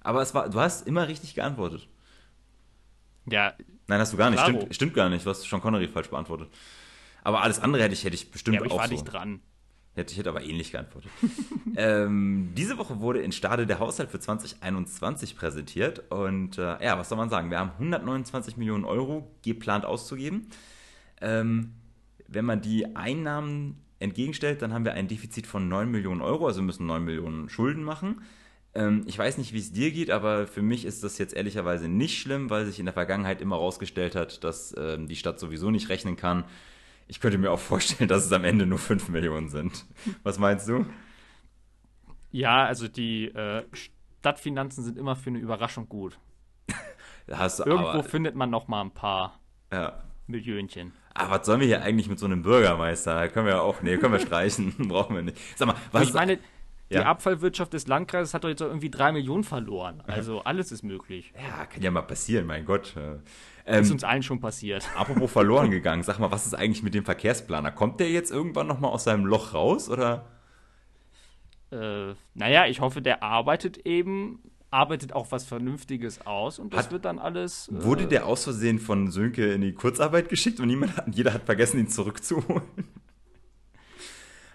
Aber es war, du hast immer richtig geantwortet. ja. Nein, hast du gar nicht. Stimmt, stimmt gar nicht. Du hast Sean Connery falsch beantwortet. Aber alles andere hätte ich, hätte ich bestimmt Ja, aber ich auch war so. nicht dran. Ich hätte aber ähnlich geantwortet. ähm, diese Woche wurde in Stade der Haushalt für 2021 präsentiert. Und äh, ja, was soll man sagen? Wir haben 129 Millionen Euro geplant auszugeben. Ähm, wenn man die Einnahmen entgegenstellt, dann haben wir ein Defizit von 9 Millionen Euro. Also müssen 9 Millionen Schulden machen. Ähm, ich weiß nicht, wie es dir geht, aber für mich ist das jetzt ehrlicherweise nicht schlimm, weil sich in der Vergangenheit immer herausgestellt hat, dass ähm, die Stadt sowieso nicht rechnen kann. Ich könnte mir auch vorstellen, dass es am Ende nur 5 Millionen sind. Was meinst du? Ja, also die äh, Stadtfinanzen sind immer für eine Überraschung gut. Irgendwo aber, findet man noch mal ein paar ja. Millionchen. Aber was sollen wir hier eigentlich mit so einem Bürgermeister? Da können wir auch, nee, können wir streichen. Brauchen wir nicht. Sag mal, was ich meine, die Ja. Abfallwirtschaft des Landkreises hat doch jetzt irgendwie drei Millionen verloren. Also alles ist möglich. Ja, kann ja mal passieren, mein Gott. Ist Ähm, uns allen schon passiert. apropos verloren gegangen, sag mal, was ist eigentlich mit dem Verkehrsplaner? Kommt der jetzt irgendwann nochmal aus seinem Loch raus oder? Äh, naja, ich hoffe, der arbeitet eben, arbeitet auch was Vernünftiges aus und das Hat- wird dann alles. Äh, Wurde der aus Versehen von Sönke in die Kurzarbeit geschickt und niemand hat, jeder hat vergessen, ihn zurückzuholen?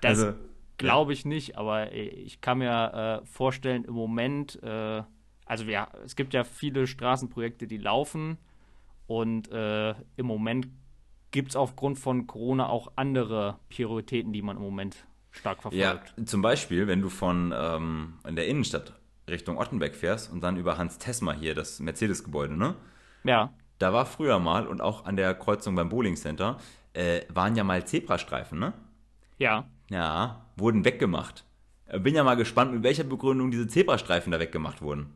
das also- glaube ich nicht, aber äh, ich kann mir äh, vorstellen, im Moment, äh, also ja, es gibt ja viele Straßenprojekte, die laufen und äh, im Moment gibt es aufgrund von Corona auch andere Prioritäten, die man im Moment stark Ja, verfolgt. zum Beispiel, wenn du von ähm, in der Innenstadt Richtung Ottenbeck fährst und dann über Hans Tesma hier, das Mercedes-Gebäude, ne? Ja, Da war früher mal und auch an der Kreuzung beim Bowling Center äh, waren ja mal Zebrastreifen, ne? ja. Ja, wurden weggemacht. Äh, Bin ja mal gespannt, mit welcher Begründung diese Zebrastreifen da weggemacht wurden.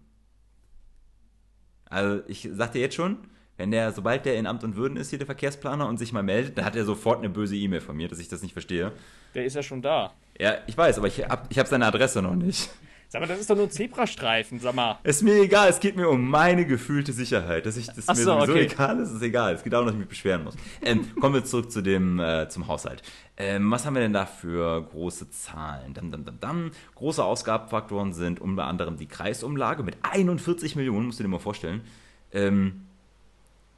Also, ich sag dir jetzt schon, wenn der, sobald der in Amt und Würden ist, hier der Verkehrsplaner und sich mal meldet, dann hat er sofort eine böse E-Mail von mir, dass ich das nicht verstehe. Der ist ja schon da. Ja, ich weiß, aber ich hab, ich hab seine Adresse noch nicht. Sag mal, das ist doch nur ein Zebrastreifen, sag mal. Ist mir egal, es geht mir um meine gefühlte Sicherheit. Dass ich das Ach mir so, sowieso okay. egal ist, ist egal. Es geht auch, dass ich mich beschweren muss. Ähm, kommen wir zurück zu dem, äh, zum Haushalt. Ähm, was haben wir denn da für große Zahlen? Dam, dam, dam, dam. Große Ausgabenfaktoren sind unter anderem die Kreisumlage mit 41 Millionen, musst du dir mal vorstellen. Ähm,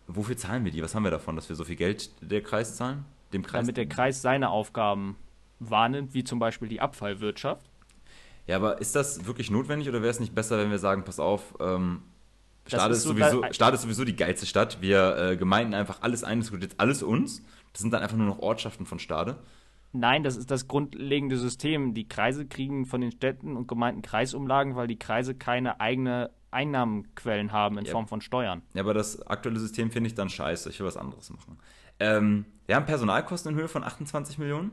wofür zahlen wir die? Was haben wir davon, dass wir so viel Geld der Kreis zahlen? Dem Kreis? Damit der Kreis seine Aufgaben wahrnimmt, wie zum Beispiel die Abfallwirtschaft. Ja, aber ist das wirklich notwendig oder wäre es nicht besser, wenn wir sagen, pass auf, ähm, Stade ist ist, so sowieso, Stade ist sowieso die geilste Stadt. Wir äh, Gemeinden einfach alles ein, das gehört jetzt alles uns. Das sind dann einfach nur noch Ortschaften von Stade. Nein, das ist das grundlegende System. Die Kreise kriegen von den Städten und Gemeinden Kreisumlagen, weil die Kreise keine eigene Einnahmenquellen haben in Ja. Form von Steuern. Ja, aber das aktuelle System finde ich dann scheiße. Ich will was anderes machen. Ähm, wir haben Personalkosten in Höhe von 28 Millionen.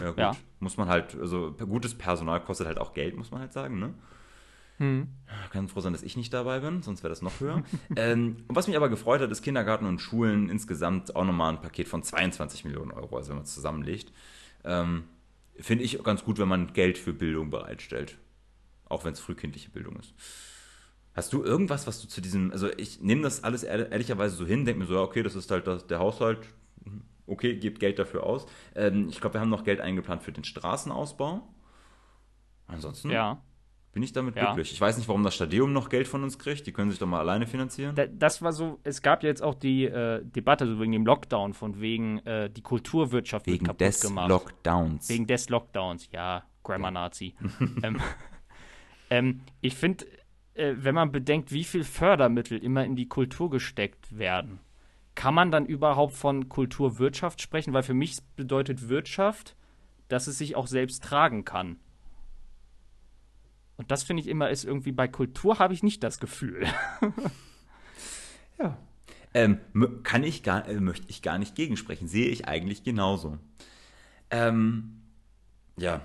Ja, gut. Ja. Muss man halt, also gutes Personal kostet halt auch Geld, muss man halt sagen, ne? Hm. Kann froh sein, dass ich nicht dabei bin, sonst wäre das noch höher. ähm, und was mich aber gefreut hat, ist Kindergarten und Schulen insgesamt auch nochmal ein Paket von 22 Millionen Euro, also wenn man es zusammenlegt. Ähm, Finde ich ganz gut, wenn man Geld für Bildung bereitstellt. Auch wenn es frühkindliche Bildung ist. Hast du irgendwas, was du zu diesem, also ich nehme das alles ehrlicherweise so hin, denke mir so, ja, okay, das ist halt das, der Haushalt, okay, gebt Geld dafür aus. Ähm, ich glaube, wir haben noch Geld eingeplant für den Straßenausbau. Ansonsten ja. bin ich damit Ja. glücklich. Ich weiß nicht, warum das Stadion noch Geld von uns kriegt. Die können sich doch mal alleine finanzieren. Da- Das war so, es gab ja jetzt auch die äh, Debatte so wegen dem Lockdown, von wegen äh, die Kulturwirtschaft wird Wegen kaputt des gemacht. Lockdowns. Wegen des Lockdowns, ja, Grammar Nazi. ähm, ähm, ich finde, äh, wenn man bedenkt, wie viel Fördermittel immer in die Kultur gesteckt werden, kann man dann überhaupt von Kulturwirtschaft sprechen? Weil für mich bedeutet Wirtschaft, dass es sich auch selbst tragen kann. Und das finde ich immer ist irgendwie bei Kultur habe ich nicht das Gefühl. Ja. Ähm, kann ich gar, äh, möchte ich gar nicht gegensprechen. Sehe ich eigentlich genauso. Ähm, ja.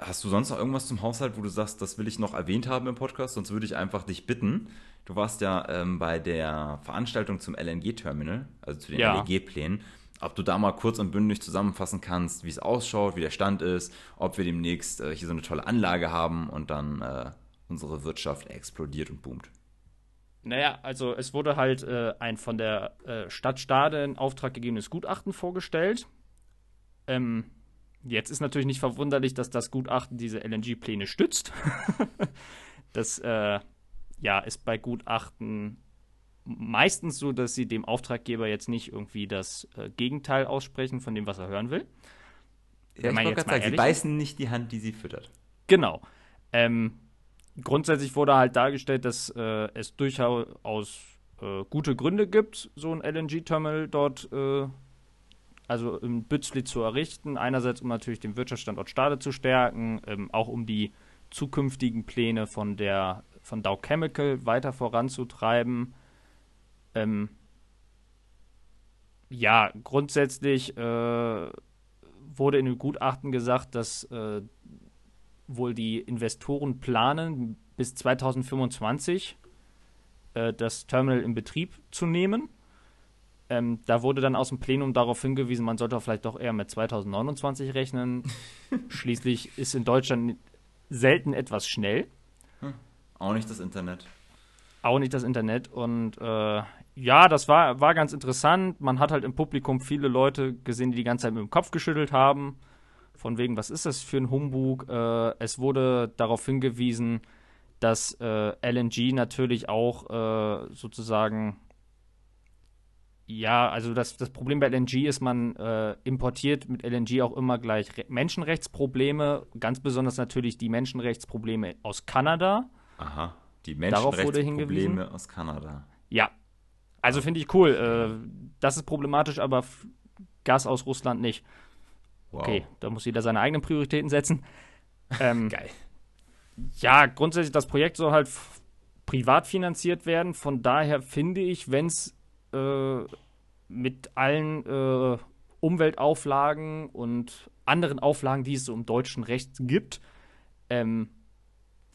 Hast du sonst noch irgendwas zum Haushalt, wo du sagst, das will ich noch erwähnt haben im Podcast? Sonst würde ich einfach dich bitten. Du warst ja ähm, bei der Veranstaltung zum LNG-Terminal, also zu den Ja. LNG-Plänen. Ob du da mal kurz und bündig zusammenfassen kannst, wie es ausschaut, wie der Stand ist, ob wir demnächst äh, hier so eine tolle Anlage haben und dann äh, unsere Wirtschaft explodiert und boomt. Naja, also es wurde halt äh, ein von der äh, Stadt Stade in Auftrag gegebenes Gutachten vorgestellt. Ähm, jetzt ist natürlich nicht verwunderlich, dass das Gutachten diese LNG-Pläne stützt. das äh, ja, ist bei Gutachten meistens so, dass sie dem Auftraggeber jetzt nicht irgendwie das äh, Gegenteil aussprechen von dem, was er hören will. Ja, ich wollte gerade sagen, sie beißen nicht die Hand, die sie füttert. Genau. Ähm, grundsätzlich wurde halt dargestellt, dass äh, es durchaus äh, gute Gründe gibt, so ein LNG-Terminal dort, äh, also in Bützli zu errichten. Einerseits, um natürlich den Wirtschaftsstandort Stade zu stärken, ähm, auch um die zukünftigen Pläne von der von Dow Chemical weiter voranzutreiben. Ähm, ja, grundsätzlich äh, wurde in dem Gutachten gesagt, dass äh, wohl die Investoren planen, bis 2025 äh, das Terminal in Betrieb zu nehmen. Ähm, da wurde dann aus dem Plenum darauf hingewiesen, man sollte vielleicht doch eher mit 2029 rechnen. Schließlich ist in Deutschland selten etwas schnell, Auch nicht das Internet. auch nicht das Internet. Und äh, ja, das war, war ganz interessant. Man hat halt im Publikum viele Leute gesehen, die die ganze Zeit mit dem Kopf geschüttelt haben. Von wegen, was ist das für ein Humbug? Äh, es wurde darauf hingewiesen, dass äh, LNG natürlich auch äh, sozusagen, ja, also das, das Problem bei LNG ist, man äh, importiert mit LNG auch immer gleich Re Menschenrechtsprobleme, ganz besonders natürlich die Menschenrechtsprobleme aus Kanada. Aha. Die? Menschenrechtsprobleme aus Kanada. Ja, also finde ich cool. Äh, das ist problematisch, aber Gas aus Russland nicht. Wow. Okay, da muss jeder seine eigenen Prioritäten setzen. Ähm, Geil. ja, grundsätzlich, das Projekt soll halt privat finanziert werden. Von daher finde ich, wenn es äh, mit allen äh, Umweltauflagen und anderen Auflagen, die es so im deutschen Recht gibt, ähm,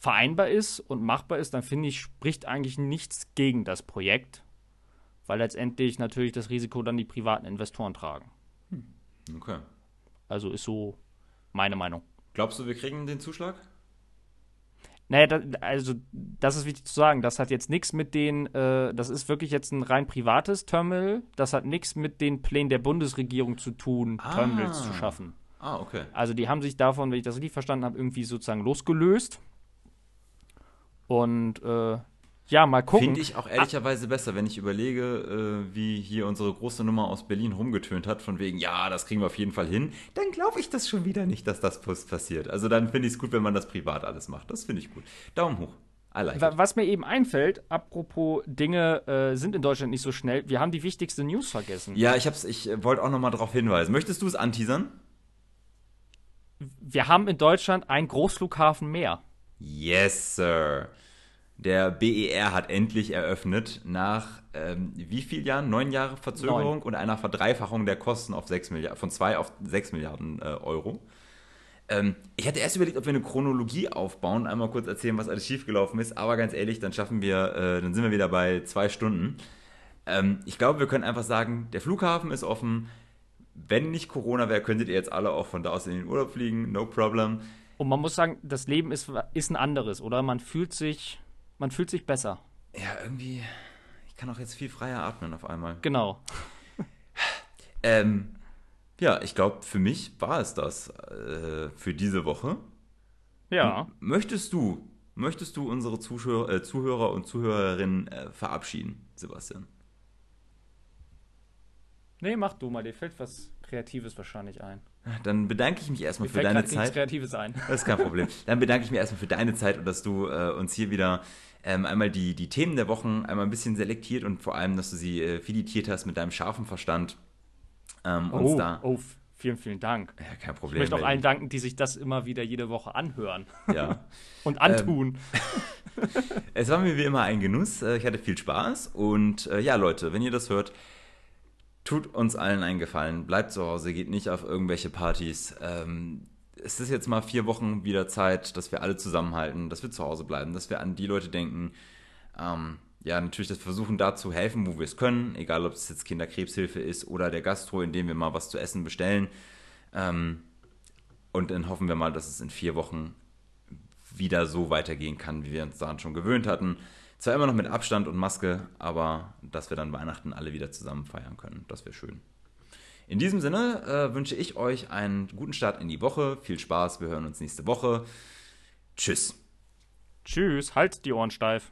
vereinbar ist und machbar ist, dann finde ich, spricht eigentlich nichts gegen das Projekt, weil letztendlich natürlich das Risiko dann die privaten Investoren tragen. Okay. Also ist so meine Meinung. Glaubst du, wir kriegen den Zuschlag? Naja, da, also das ist wichtig zu sagen. Das hat jetzt nichts mit den, äh, das ist wirklich jetzt ein rein privates Terminal. Das hat nichts mit den Plänen der Bundesregierung zu tun, Ah. Terminals zu schaffen. Ah, okay. Also die haben sich davon, wenn ich das richtig verstanden habe, irgendwie sozusagen losgelöst. Und äh, ja, mal gucken. Finde ich auch ehrlicherweise besser, wenn ich überlege, äh, wie hier unsere große Nummer aus Berlin rumgetönt hat, von wegen, ja, das kriegen wir auf jeden Fall hin, dann glaube ich das schon wieder nicht, dass das passiert. Also dann finde ich es gut, wenn man das privat alles macht. Das finde ich gut. Daumen hoch. Like. Was mir eben einfällt, apropos Dinge äh, sind in Deutschland nicht so schnell, wir haben die wichtigste News vergessen. Ja, ich, hab's- ich äh, wollte auch nochmal darauf hinweisen. Möchtest du es anteasern? Wir haben in Deutschland einen Großflughafen mehr. Yes, Sir. Der BER hat endlich eröffnet nach ähm, wie viel Jahren? Neun Jahre Verzögerung und einer Verdreifachung der Kosten auf 6 Milliarden, von 2 auf 6 Milliarden äh, Euro. Ähm, ich hatte erst überlegt, ob wir eine Chronologie aufbauen, einmal kurz erzählen, was alles schiefgelaufen ist, aber ganz ehrlich, dann schaffen wir, äh, dann sind wir wieder bei zwei Stunden. Ähm, ich glaube, wir können einfach sagen, der Flughafen ist offen. Wenn nicht Corona wäre, könntet ihr jetzt alle auch von da aus in den Urlaub fliegen, no problem. Und man muss sagen, das Leben ist, ist ein anderes, oder? Man fühlt sich, man fühlt sich besser. Ja, irgendwie, ich kann auch jetzt viel freier atmen auf einmal. Genau. Ähm, ja, ich glaube, für mich war es das äh, für diese Woche. Ja. M möchtest du, möchtest du unsere Zuschauer, äh, Zuhörer und Zuhörerinnen äh, verabschieden, Sebastian? Nee, mach du mal, dir fällt was Kreatives wahrscheinlich ein. Dann bedanke ich mich erstmal Mir für deine grad nichts Zeit. Kreatives ein. Das ist kein Problem. Dann bedanke ich mich erstmal für deine Zeit und dass du äh, uns hier wieder ähm, einmal die, die Themen der Wochen einmal ein bisschen selektiert und vor allem, dass du sie äh, filetiert hast mit deinem scharfen Verstand. Ähm, uns Oh, da. oh, vielen, vielen Dank. Ja, kein Ich Problem. möchte auch allen danken, die sich das immer wieder jede Woche anhören Ja. und antun. Es war mir wie immer ein Genuss. Äh, Ich hatte viel Spaß. Und äh, ja, Leute, wenn ihr das hört, tut uns allen einen Gefallen. Bleibt zu Hause, geht nicht auf irgendwelche Partys. Ähm, es ist jetzt mal vier Wochen wieder Zeit, dass wir alle zusammenhalten, dass wir zu Hause bleiben, dass wir an die Leute denken. Ähm, ja, natürlich, wir versuchen, da zu helfen, wo wir es können. Egal, ob es jetzt Kinderkrebshilfe ist oder der Gastro, indem wir mal was zu essen bestellen. Ähm, und dann hoffen wir mal, dass es in vier Wochen wieder so weitergehen kann, wie wir uns daran schon gewöhnt hatten. Zwar immer noch mit Abstand und Maske, aber dass wir dann Weihnachten alle wieder zusammen feiern können. Das wäre schön. In diesem Sinne äh, wünsche ich euch einen guten Start in die Woche. Viel Spaß, wir hören uns nächste Woche. Tschüss. Tschüss, halt die Ohren steif.